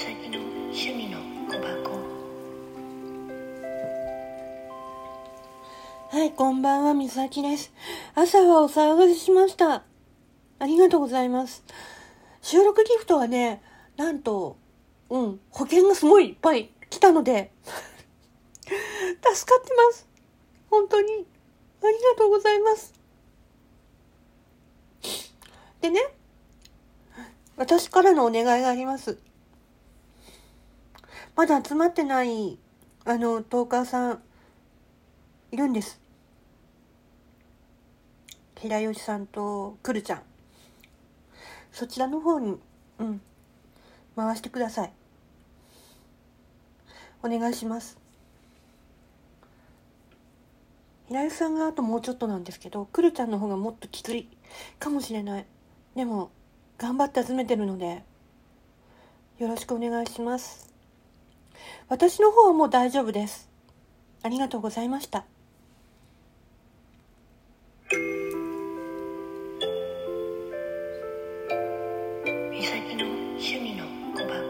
先の趣味の小箱。はいこんばんはみさきです。朝はお騒がせしました。ありがとうございます。収録ギフトはねなんとうん保険がすごいいっぱい来たので 助かってます。本当に。ありがとうございます。でね私からのお願いがあります。まだ集まってない、あの、トーカーさん、いるんです。平吉さんとくるちゃん。そちらの方に、うん、回してください。お願いします。平吉さんがあともうちょっとなんですけど、くるちゃんの方がもっときついかもしれない。でも、頑張って集めてるので、よろしくお願いします。私の方はもう大丈夫です。ありがとうございました。美咲の趣味の小判